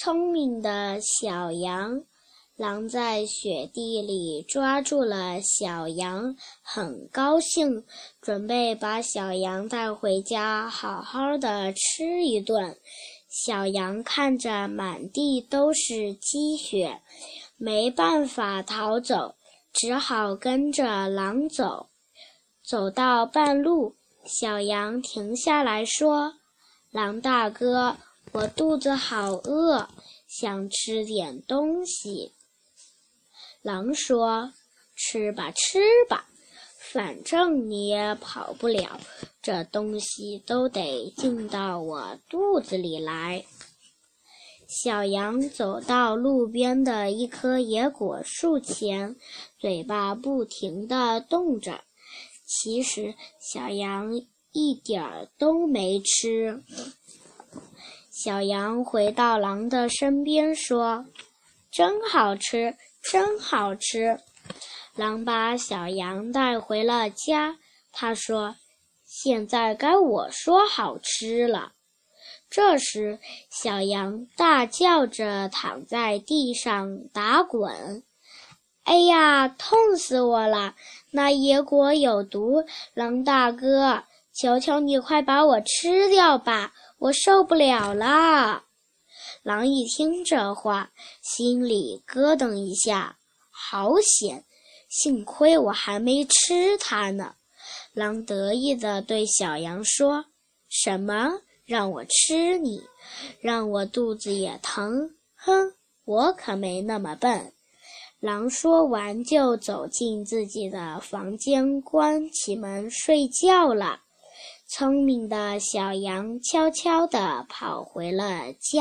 聪明的小羊。狼在雪地里抓住了小羊，很高兴，准备把小羊带回家，好好的吃一顿。小羊看着满地都是积雪，没办法逃走，只好跟着狼走。走到半路，小羊停下来说：“狼大哥，我肚子好饿，想吃点东西。”狼说：“吃吧，吃吧，反正你也跑不了，这东西都得进到我肚子里来。”小羊走到路边的一棵野果树前，嘴巴不停地动着。其实小羊一点儿都没吃。小羊回到狼的身边说：“真好吃。”真好吃！狼把小羊带回了家。他说：“现在该我说好吃了。”这时，小羊大叫着躺在地上打滚。“哎呀，痛死我了！那野果有毒，狼大哥，求求你快把我吃掉吧，我受不了了。”狼一听这话，心里咯噔一下，好险！幸亏我还没吃它呢。狼得意地对小羊说：“什么？让我吃你？让我肚子也疼？哼，我可没那么笨。”狼说完，就走进自己的房间，关起门睡觉了。聪明的小羊悄悄地跑回了家。